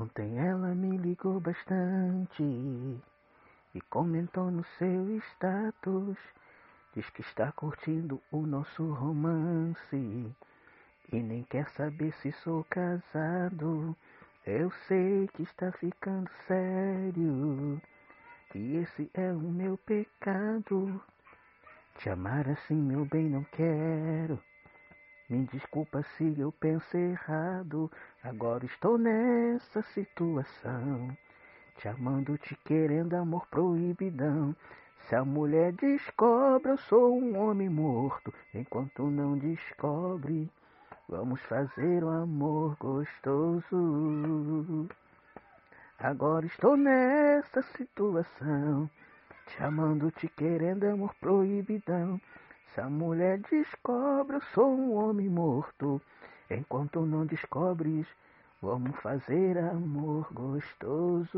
Ontem ela me ligou bastante e comentou no seu status. Diz que está curtindo o nosso romance e nem quer saber se sou casado. Eu sei que está ficando sério e esse é o meu pecado. Te amar assim, meu bem, não quero. Me desculpa se eu penso errado. Agora estou nessa situação. Te amando, te querendo, amor proibidão. Se a mulher descobre, eu sou um homem morto. Enquanto não descobre, vamos fazer um amor gostoso. Agora estou nessa situação. Te amando, te querendo, amor proibidão. Se a mulher descobre, eu sou um homem morto. Enquanto não descobres, vamos fazer amor gostoso.